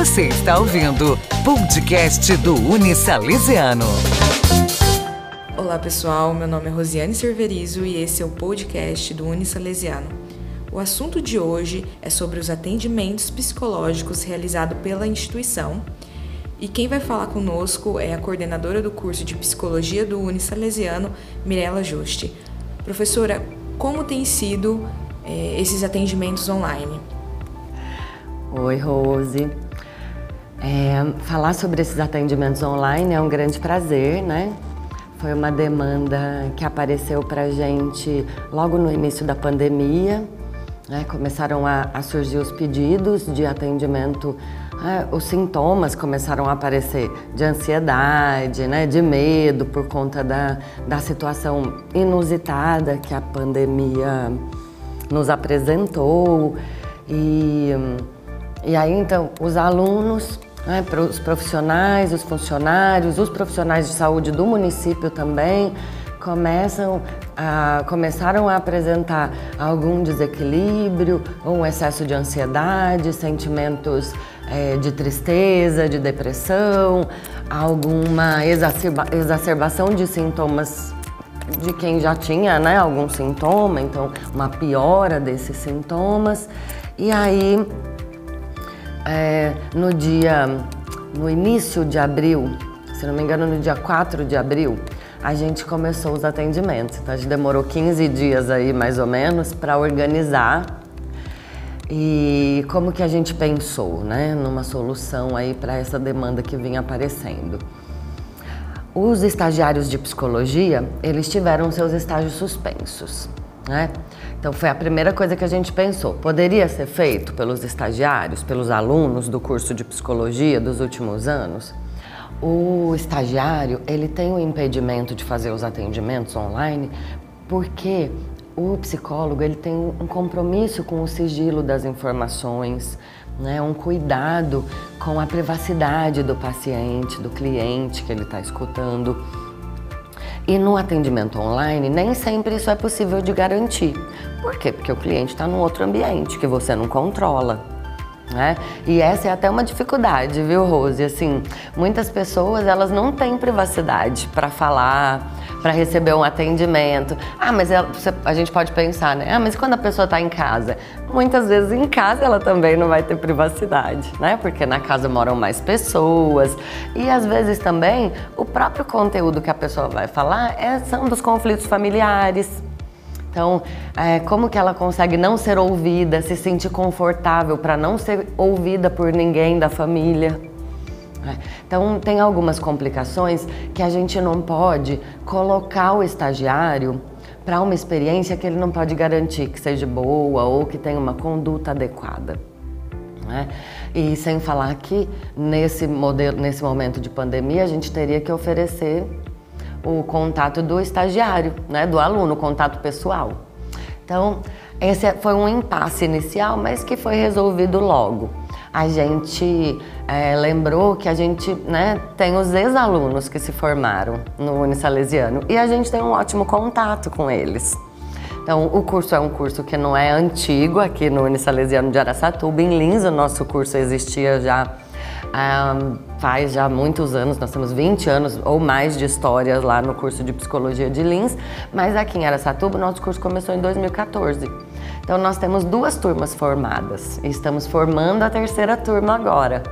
Você está ouvindo podcast do Unisalesiano. Olá pessoal, meu nome é Rosiane Cerverizo e esse é o podcast do Unisalesiano. O assunto de hoje é sobre os atendimentos psicológicos realizados pela instituição e quem vai falar conosco é a coordenadora do curso de Psicologia do Unisalesiano, Mirella Juste. Professora, como tem sido eh, esses atendimentos online? Oi, Rose. É, falar sobre esses atendimentos online é um grande prazer, né? Foi uma demanda que apareceu para gente logo no início da pandemia. Né? Começaram a, a, surgir os pedidos de atendimento, né? os sintomas começaram a aparecer de ansiedade, né? de medo por conta da, da situação inusitada que a pandemia nos apresentou. E, e aí, então, os alunos né, para os profissionais, os funcionários, os profissionais de saúde do município também começam a, começaram a apresentar algum desequilíbrio, um excesso de ansiedade, sentimentos é, de tristeza, de depressão, alguma exacerba, exacerbação de sintomas de quem já tinha né, algum sintoma, então uma piora desses sintomas. E aí é, no dia, no início de abril, se não me engano, no dia 4 de abril, a gente começou os atendimentos. Então a gente demorou 15 dias aí, mais ou menos, para organizar. E como que a gente pensou, né, numa solução aí para essa demanda que vinha aparecendo. Os estagiários de psicologia, eles tiveram seus estágios suspensos, né? Então foi a primeira coisa que a gente pensou. Poderia ser feito pelos estagiários, pelos alunos do curso de psicologia dos últimos anos? O estagiário, ele tem o impedimento de fazer os atendimentos online porque o psicólogo, ele tem um compromisso com o sigilo das informações, né? um cuidado com a privacidade do paciente, do cliente que ele está escutando. E no atendimento online, nem sempre isso é possível de garantir. Por quê? Porque o cliente está num outro ambiente que você não controla. Né? E essa é até uma dificuldade, viu, Rose? Assim, muitas pessoas elas não têm privacidade para falar, para receber um atendimento. Ah, mas ela, a gente pode pensar, né? Ah, mas quando a pessoa está em casa? Muitas vezes em casa ela também não vai ter privacidade, né? Porque na casa moram mais pessoas e às vezes também o próprio conteúdo que a pessoa vai falar é, são dos conflitos familiares. Então, é, como que ela consegue não ser ouvida, se sentir confortável para não ser ouvida por ninguém da família? É. Então, tem algumas complicações que a gente não pode colocar o estagiário para uma experiência que ele não pode garantir que seja boa ou que tenha uma conduta adequada. Né? E sem falar que nesse, modelo, nesse momento de pandemia a gente teria que oferecer o contato do estagiário, né, do aluno, o contato pessoal. Então, esse foi um impasse inicial, mas que foi resolvido logo. A gente é, lembrou que a gente né, tem os ex-alunos que se formaram no Unisalesiano e a gente tem um ótimo contato com eles. Então, o curso é um curso que não é antigo aqui no Unisalesiano de Araçatuba. Em Lins, o nosso curso existia já um, faz já muitos anos, nós temos 20 anos ou mais de histórias lá no curso de Psicologia de Lins, mas aqui em Aracatuba nosso curso começou em 2014. Então nós temos duas turmas formadas e estamos formando a terceira turma agora.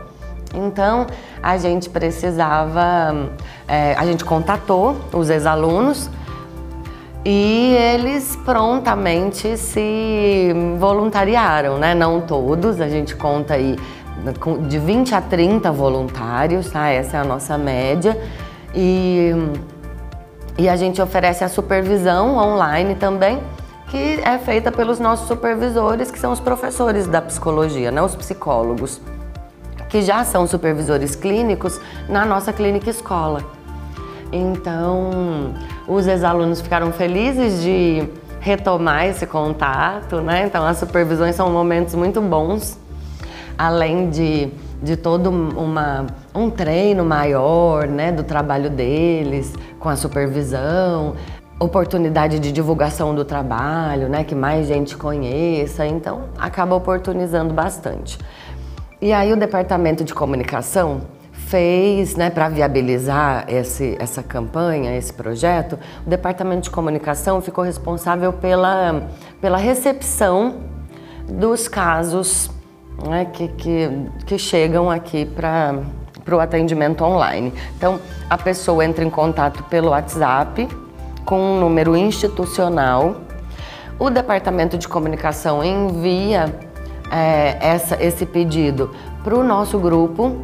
Então a gente precisava, é, a gente contatou os ex-alunos e eles prontamente se voluntariaram, né? Não todos, a gente conta aí de 20 a 30 voluntários, tá? Essa é a nossa média. E, e a gente oferece a supervisão online também, que é feita pelos nossos supervisores, que são os professores da psicologia, né? os psicólogos, que já são supervisores clínicos na nossa clínica escola. Então, os ex-alunos ficaram felizes de retomar esse contato, né? Então, as supervisões são momentos muito bons além de, de todo uma, um treino maior né, do trabalho deles, com a supervisão, oportunidade de divulgação do trabalho, né, que mais gente conheça, então acaba oportunizando bastante. E aí o departamento de comunicação fez, né, para viabilizar esse, essa campanha, esse projeto, o departamento de comunicação ficou responsável pela, pela recepção dos casos né, que, que, que chegam aqui para para o atendimento online. Então, a pessoa entra em contato pelo WhatsApp com um número institucional. O departamento de comunicação envia é, essa, esse pedido para o nosso grupo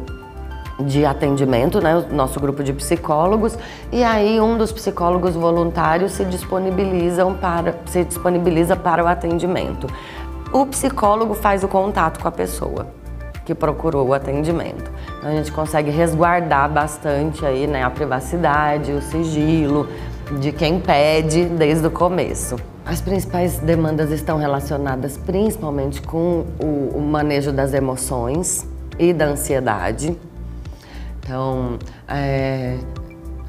de atendimento, né, o nosso grupo de psicólogos, e aí um dos psicólogos voluntários se disponibilizam para se disponibiliza para o atendimento. O psicólogo faz o contato com a pessoa que procurou o atendimento. Então a gente consegue resguardar bastante aí, né, a privacidade, o sigilo de quem pede desde o começo. As principais demandas estão relacionadas principalmente com o, o manejo das emoções e da ansiedade. Então, é,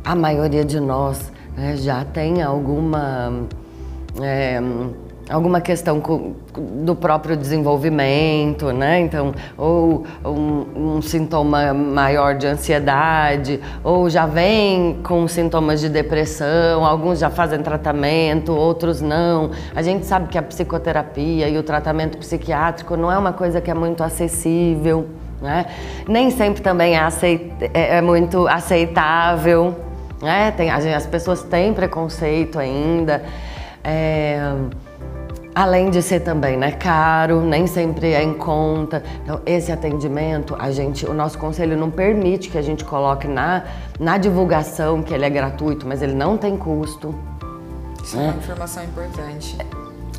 a maioria de nós né, já tem alguma. É, alguma questão do próprio desenvolvimento, né? Então, ou um, um, sintoma maior de ansiedade, ou já vem com sintomas de depressão, alguns já fazem tratamento, outros não. A gente sabe que a psicoterapia e o tratamento psiquiátrico não é uma coisa que é muito acessível, né? Nem sempre também é, aceit é, é muito aceitável, né? Tem, as pessoas têm preconceito ainda. É, Além de ser também né, caro, nem sempre é em conta. Então, esse atendimento, a gente, o nosso conselho não permite que a gente coloque na, na divulgação que ele é gratuito, mas ele não tem custo. Isso né? é uma informação importante.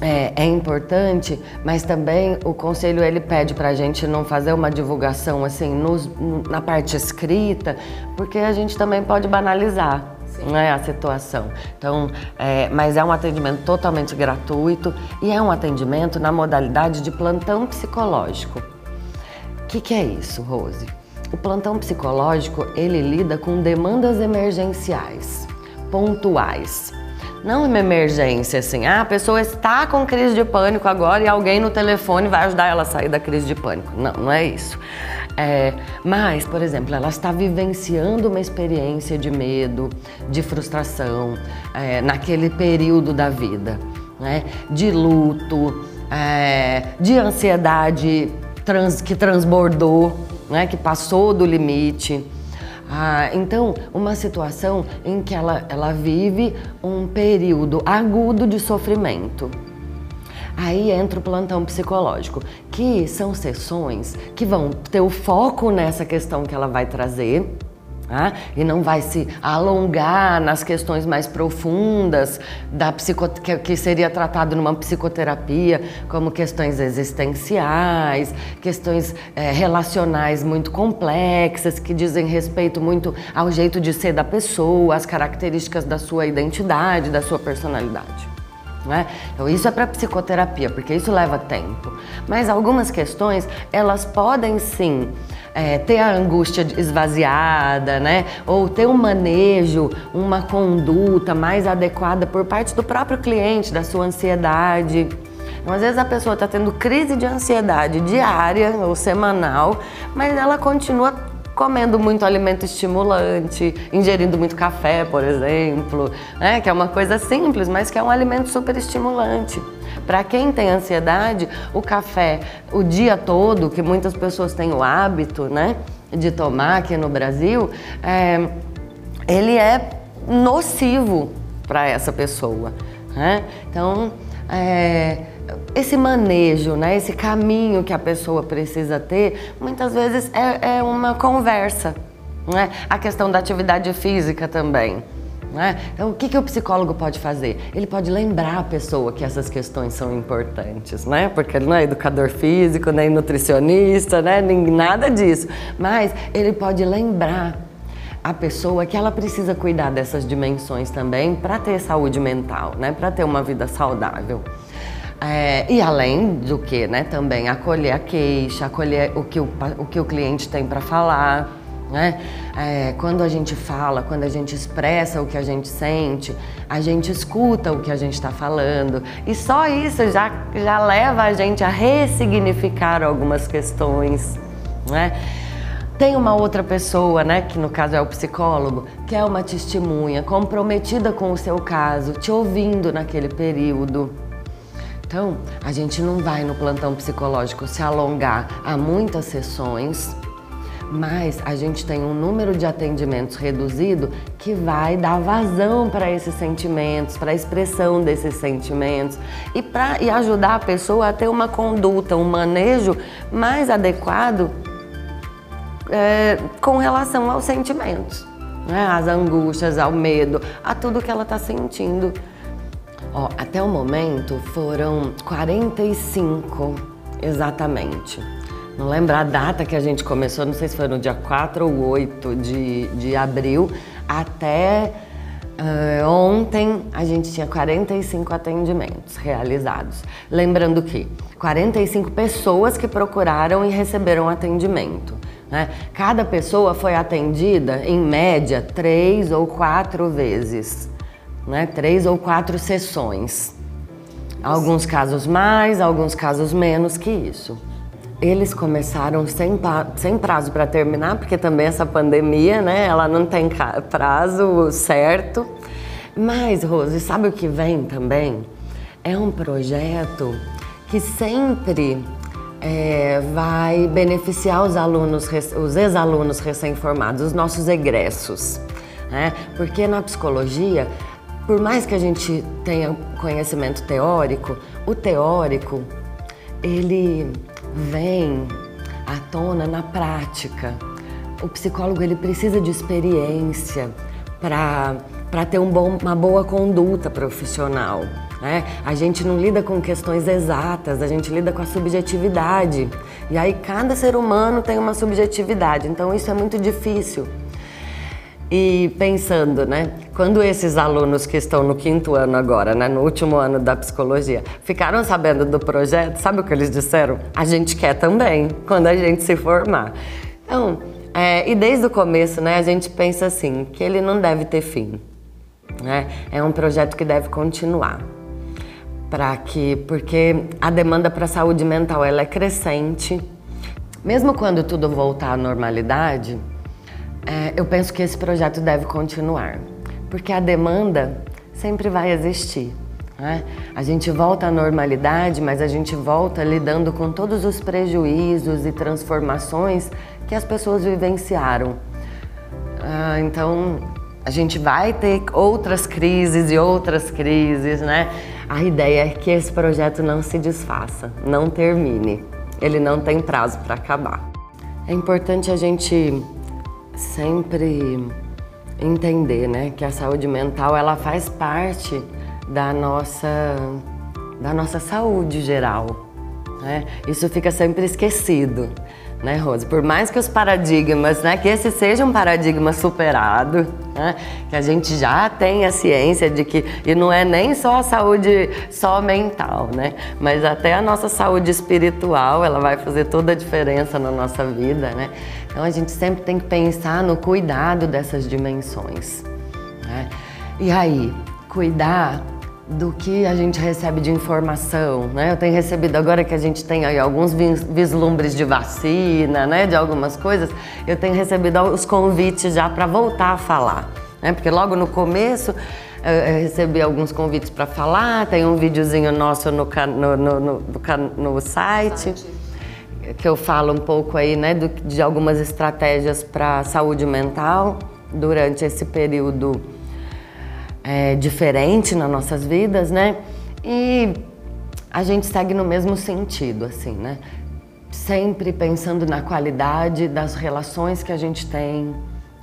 É, é, importante, mas também o conselho ele pede para a gente não fazer uma divulgação assim nos, na parte escrita, porque a gente também pode banalizar né, a situação. Então, é, mas é um atendimento totalmente gratuito e é um atendimento na modalidade de plantão psicológico. O que, que é isso, Rose? O plantão psicológico ele lida com demandas emergenciais, pontuais. Não uma emergência assim, ah, a pessoa está com crise de pânico agora e alguém no telefone vai ajudar ela a sair da crise de pânico. Não, não é isso. É, mas, por exemplo, ela está vivenciando uma experiência de medo, de frustração é, naquele período da vida, né? de luto, é, de ansiedade trans, que transbordou, né? que passou do limite. Ah, então, uma situação em que ela, ela vive um período agudo de sofrimento. Aí entra o plantão psicológico, que são sessões que vão ter o foco nessa questão que ela vai trazer, ah, e não vai se alongar nas questões mais profundas da psico, que, que, seria tratado numa psicoterapia, como questões existenciais, questões é, relacionais muito complexas, que dizem respeito muito ao jeito de ser da pessoa, às características da sua identidade, da sua personalidade. Né? Então isso é para psicoterapia, porque isso leva tempo. Mas algumas questões, elas podem sim é, ter a angústia esvaziada, né? Ou ter um manejo, uma conduta mais adequada por parte do próprio cliente, da sua ansiedade. Então, às vezes a pessoa está tendo crise de ansiedade diária ou semanal, mas ela continua comendo muito alimento estimulante, ingerindo muito café, por exemplo, né? que é uma coisa simples, mas que é um alimento super estimulante. Para quem tem ansiedade, o café o dia todo, que muitas pessoas têm o hábito né, de tomar aqui no Brasil, é, ele é nocivo para essa pessoa. Né? Então, é, esse manejo, né, esse caminho que a pessoa precisa ter, muitas vezes é, é uma conversa. Né? A questão da atividade física também. Né? Então, o que, que o psicólogo pode fazer? Ele pode lembrar a pessoa que essas questões são importantes, né? Porque ele não é educador físico, nem nutricionista, né? nem nada disso. Mas ele pode lembrar a pessoa que ela precisa cuidar dessas dimensões também para ter saúde mental, né? Para ter uma vida saudável. É, e além do que, né, também acolher a queixa, acolher o que o, o, que o cliente tem para falar. Né? É, quando a gente fala, quando a gente expressa o que a gente sente, a gente escuta o que a gente está falando. E só isso já, já leva a gente a ressignificar algumas questões. né? Tem uma outra pessoa, né, que no caso é o psicólogo, que é uma testemunha comprometida com o seu caso, te ouvindo naquele período. Então, a gente não vai no plantão psicológico se alongar a muitas sessões, mas a gente tem um número de atendimentos reduzido que vai dar vazão para esses sentimentos, para a expressão desses sentimentos e, pra, e ajudar a pessoa a ter uma conduta, um manejo mais adequado é, com relação aos sentimentos, né? às angústias, ao medo, a tudo que ela está sentindo. Ó, até o momento foram 45 exatamente. Não lembro a data que a gente começou, não sei se foi no dia 4 ou 8 de, de abril, até uh, ontem a gente tinha 45 atendimentos realizados. Lembrando que 45 pessoas que procuraram e receberam atendimento. Né? Cada pessoa foi atendida, em média, três ou quatro vezes, né? três ou quatro sessões. Alguns casos mais, alguns casos menos que isso. Eles começaram sem, sem prazo para terminar, porque também essa pandemia, né, ela não tem prazo certo. Mas, Rose, sabe o que vem também? É um projeto que sempre é, vai beneficiar os alunos, os ex-alunos recém-formados, os nossos egressos. Né? Porque na psicologia, por mais que a gente tenha conhecimento teórico, o teórico ele vem à tona na prática. O psicólogo ele precisa de experiência para ter um bom, uma boa conduta profissional. Né? A gente não lida com questões exatas, a gente lida com a subjetividade. E aí cada ser humano tem uma subjetividade, então isso é muito difícil. E pensando, né, quando esses alunos que estão no quinto ano agora, né, no último ano da psicologia, ficaram sabendo do projeto, sabe o que eles disseram? A gente quer também, quando a gente se formar. Então, é, e desde o começo, né, a gente pensa assim, que ele não deve ter fim. Né? É um projeto que deve continuar para que porque a demanda para a saúde mental ela é crescente. Mesmo quando tudo voltar à normalidade, é, eu penso que esse projeto deve continuar, porque a demanda sempre vai existir. Né? A gente volta à normalidade, mas a gente volta lidando com todos os prejuízos e transformações que as pessoas vivenciaram. Ah, então, a gente vai ter outras crises e outras crises, né? A ideia é que esse projeto não se desfaça, não termine. Ele não tem prazo para acabar. É importante a gente sempre entender, né, que a saúde mental ela faz parte da nossa da nossa saúde geral. Né? Isso fica sempre esquecido né, Rose? Por mais que os paradigmas, né, que esse seja um paradigma superado, né, que a gente já tem a ciência de que, e não é nem só a saúde só mental, né, mas até a nossa saúde espiritual, ela vai fazer toda a diferença na nossa vida, né? Então a gente sempre tem que pensar no cuidado dessas dimensões, né? E aí, cuidar do que a gente recebe de informação, né? Eu tenho recebido agora que a gente tem aí alguns vislumbres de vacina, né? De algumas coisas, eu tenho recebido os convites já para voltar a falar, né? Porque logo no começo eu recebi alguns convites para falar, tem um videozinho nosso no, no, no, no, no site que eu falo um pouco aí, né? Do, de algumas estratégias para saúde mental durante esse período é, diferente nas nossas vidas, né? E a gente segue no mesmo sentido, assim, né? Sempre pensando na qualidade das relações que a gente tem,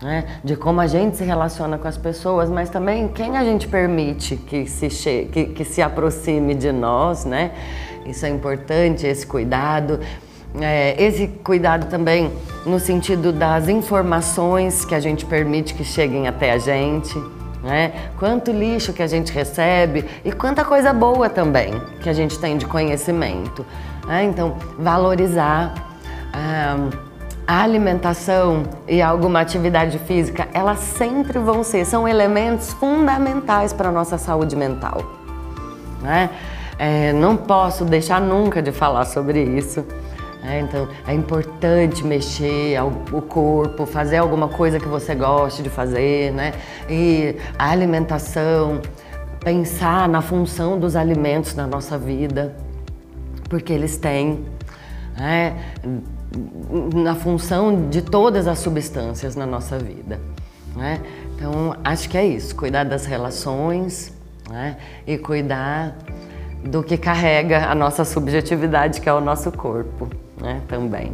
né? De como a gente se relaciona com as pessoas, mas também quem a gente permite que se, que, que se aproxime de nós, né? Isso é importante, esse cuidado. É, esse cuidado também no sentido das informações que a gente permite que cheguem até a gente né? Quanto lixo que a gente recebe e quanta coisa boa também que a gente tem de conhecimento. Né? Então, valorizar ah, a alimentação e alguma atividade física, elas sempre vão ser, são elementos fundamentais para a nossa saúde mental. Né? É, não posso deixar nunca de falar sobre isso. É, então é importante mexer o corpo, fazer alguma coisa que você goste de fazer, né? E a alimentação, pensar na função dos alimentos na nossa vida, porque eles têm, né? na função de todas as substâncias na nossa vida. Né? Então, acho que é isso: cuidar das relações né? e cuidar do que carrega a nossa subjetividade, que é o nosso corpo né? também.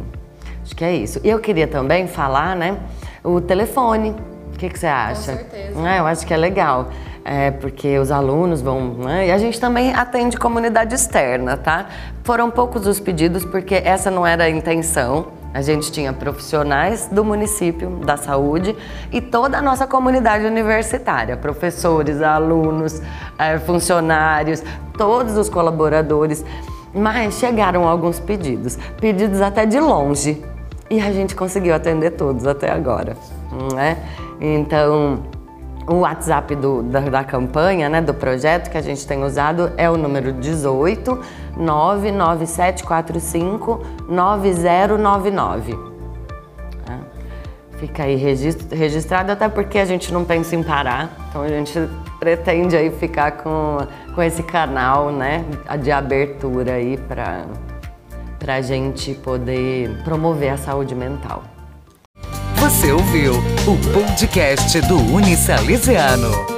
Acho que é isso. E eu queria também falar né, o telefone. O que, que você acha? Com certeza. É, eu acho que é legal. É, porque os alunos vão. Né? E a gente também atende comunidade externa, tá? Foram poucos os pedidos, porque essa não era a intenção. A gente tinha profissionais do município, da saúde e toda a nossa comunidade universitária, professores, alunos, é, funcionários, todos os colaboradores. Mas chegaram alguns pedidos, pedidos até de longe, e a gente conseguiu atender todos até agora, né? Então, o WhatsApp do, da, da, campanha, né, do projeto que a gente tem usado é o número 18 99745 9099. Fica aí registrado, até porque a gente não pensa em parar, então a gente pretende aí ficar com, com esse canal, né, de abertura aí para a gente poder promover a saúde mental. Você ouviu o podcast do Unisalesiano.